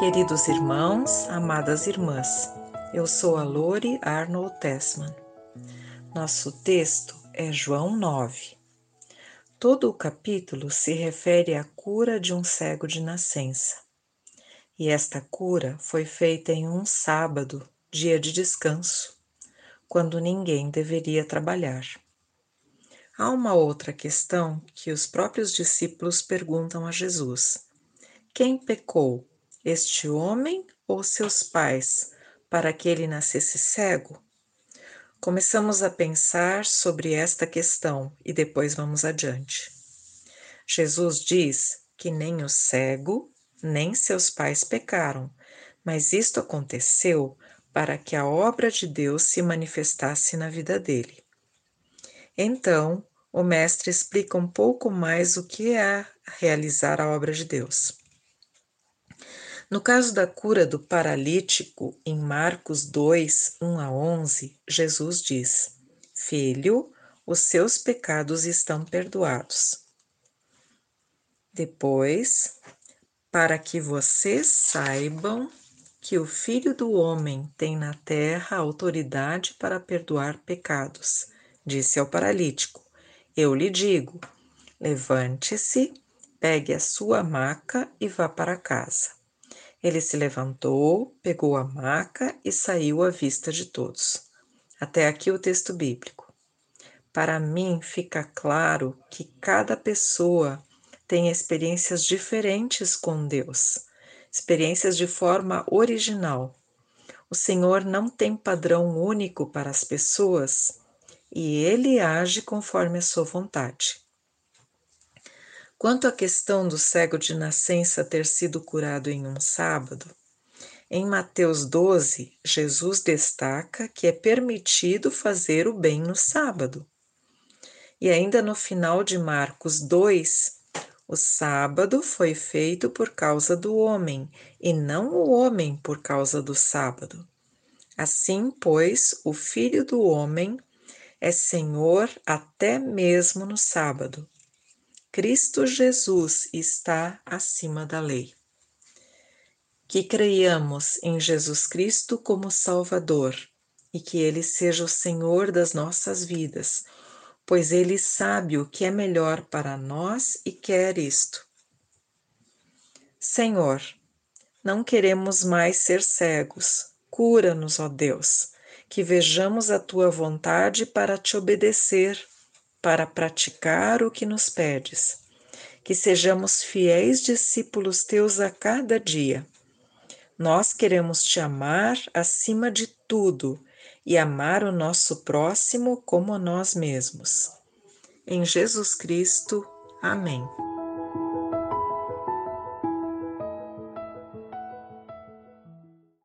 Queridos irmãos, amadas irmãs, eu sou a Lori Arnold Tessman. Nosso texto é João 9. Todo o capítulo se refere à cura de um cego de nascença. E esta cura foi feita em um sábado, dia de descanso, quando ninguém deveria trabalhar. Há uma outra questão que os próprios discípulos perguntam a Jesus: Quem pecou, este homem ou seus pais, para que ele nascesse cego? Começamos a pensar sobre esta questão e depois vamos adiante. Jesus diz que nem o cego nem seus pais pecaram, mas isto aconteceu para que a obra de Deus se manifestasse na vida dele. Então, o Mestre explica um pouco mais o que é realizar a obra de Deus. No caso da cura do paralítico, em Marcos 2, 1 a 11, Jesus diz: Filho, os seus pecados estão perdoados. Depois, para que vocês saibam que o Filho do Homem tem na terra autoridade para perdoar pecados, disse ao paralítico: Eu lhe digo, levante-se, pegue a sua maca e vá para casa. Ele se levantou, pegou a maca e saiu à vista de todos. Até aqui o texto bíblico. Para mim fica claro que cada pessoa tem experiências diferentes com Deus, experiências de forma original. O Senhor não tem padrão único para as pessoas e ele age conforme a sua vontade. Quanto à questão do cego de nascença ter sido curado em um sábado, em Mateus 12, Jesus destaca que é permitido fazer o bem no sábado. E ainda no final de Marcos 2, o sábado foi feito por causa do homem, e não o homem por causa do sábado. Assim, pois, o Filho do Homem é Senhor até mesmo no sábado. Cristo Jesus está acima da lei. Que creiamos em Jesus Cristo como Salvador e que Ele seja o Senhor das nossas vidas, pois Ele sabe o que é melhor para nós e quer isto. Senhor, não queremos mais ser cegos, cura-nos, ó Deus, que vejamos a tua vontade para te obedecer para praticar o que nos pedes. Que sejamos fiéis discípulos teus a cada dia. Nós queremos te amar acima de tudo e amar o nosso próximo como nós mesmos. Em Jesus Cristo. Amém.